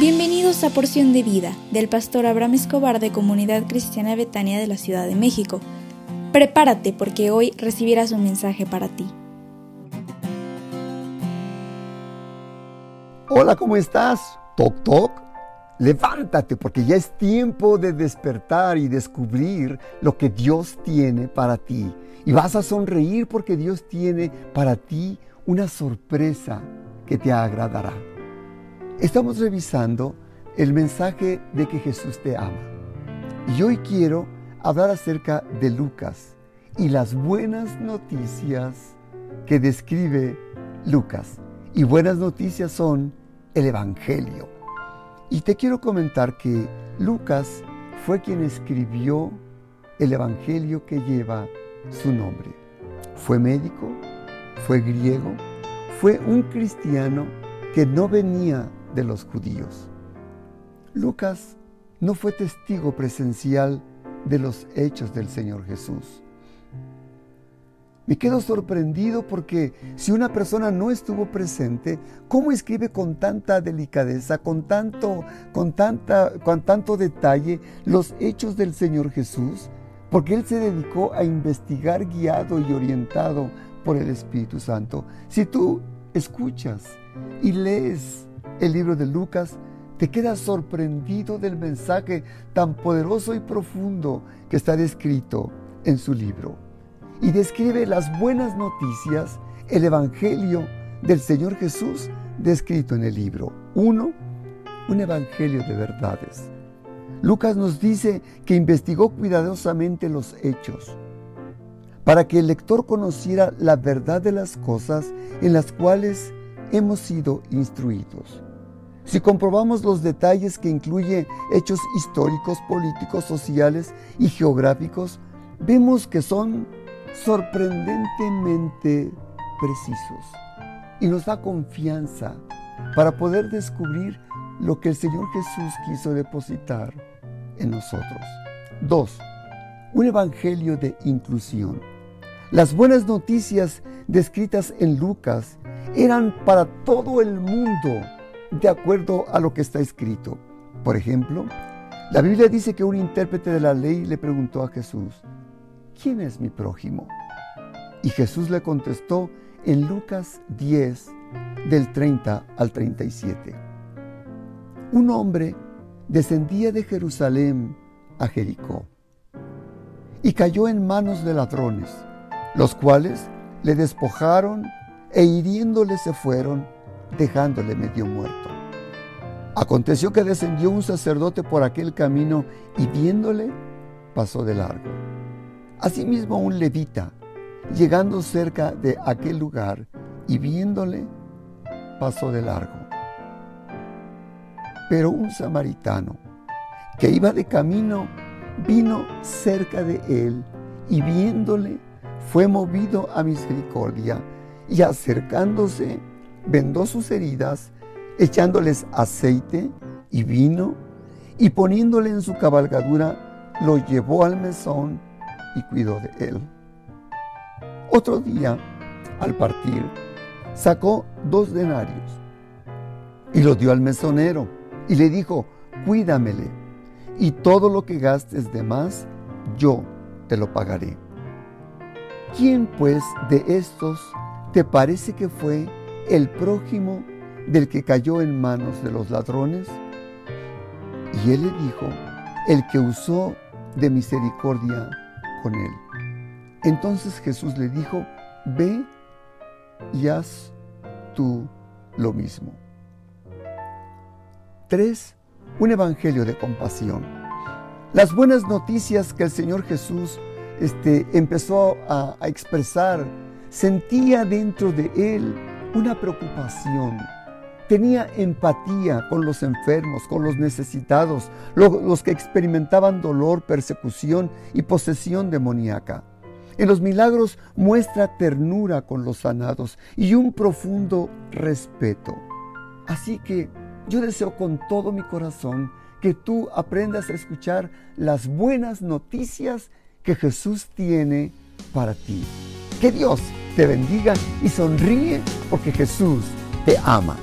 Bienvenidos a Porción de Vida del pastor Abraham Escobar de Comunidad Cristiana Betania de la Ciudad de México. Prepárate porque hoy recibirás un mensaje para ti. Hola, ¿cómo estás? Toc, toc. Levántate porque ya es tiempo de despertar y descubrir lo que Dios tiene para ti. Y vas a sonreír porque Dios tiene para ti una sorpresa que te agradará. Estamos revisando el mensaje de que Jesús te ama. Y hoy quiero hablar acerca de Lucas y las buenas noticias que describe Lucas. Y buenas noticias son el Evangelio. Y te quiero comentar que Lucas fue quien escribió el Evangelio que lleva su nombre. Fue médico, fue griego, fue un cristiano que no venía de los judíos. Lucas no fue testigo presencial de los hechos del Señor Jesús. Me quedo sorprendido porque si una persona no estuvo presente, ¿cómo escribe con tanta delicadeza, con tanto, con tanta, con tanto detalle los hechos del Señor Jesús? Porque él se dedicó a investigar guiado y orientado por el Espíritu Santo. Si tú escuchas y lees el libro de Lucas, te quedas sorprendido del mensaje tan poderoso y profundo que está descrito en su libro. Y describe las buenas noticias, el Evangelio del Señor Jesús descrito en el libro. Uno, un Evangelio de verdades. Lucas nos dice que investigó cuidadosamente los hechos para que el lector conociera la verdad de las cosas en las cuales hemos sido instruidos. Si comprobamos los detalles que incluye hechos históricos, políticos, sociales y geográficos, vemos que son sorprendentemente precisos y nos da confianza para poder descubrir lo que el Señor Jesús quiso depositar en nosotros. 2. Un evangelio de inclusión. Las buenas noticias descritas en Lucas eran para todo el mundo de acuerdo a lo que está escrito. Por ejemplo, la Biblia dice que un intérprete de la ley le preguntó a Jesús, ¿quién es mi prójimo? Y Jesús le contestó en Lucas 10, del 30 al 37. Un hombre descendía de Jerusalén a Jericó y cayó en manos de ladrones, los cuales le despojaron e hiriéndole se fueron dejándole medio muerto. Aconteció que descendió un sacerdote por aquel camino y viéndole, pasó de largo. Asimismo un levita, llegando cerca de aquel lugar y viéndole, pasó de largo. Pero un samaritano que iba de camino vino cerca de él y viéndole fue movido a misericordia y acercándose vendó sus heridas, echándoles aceite y vino, y poniéndole en su cabalgadura, lo llevó al mesón y cuidó de él. Otro día, al partir, sacó dos denarios y los dio al mesonero y le dijo, cuídamele, y todo lo que gastes de más, yo te lo pagaré. ¿Quién pues de estos te parece que fue el prójimo del que cayó en manos de los ladrones? Y él le dijo, el que usó de misericordia con él. Entonces Jesús le dijo, ve y haz tú lo mismo. 3. Un evangelio de compasión. Las buenas noticias que el Señor Jesús este, empezó a, a expresar, sentía dentro de él una preocupación. Tenía empatía con los enfermos, con los necesitados, los que experimentaban dolor, persecución y posesión demoníaca. En los milagros muestra ternura con los sanados y un profundo respeto. Así que yo deseo con todo mi corazón que tú aprendas a escuchar las buenas noticias que Jesús tiene para ti. Que Dios te bendiga y sonríe porque Jesús te ama.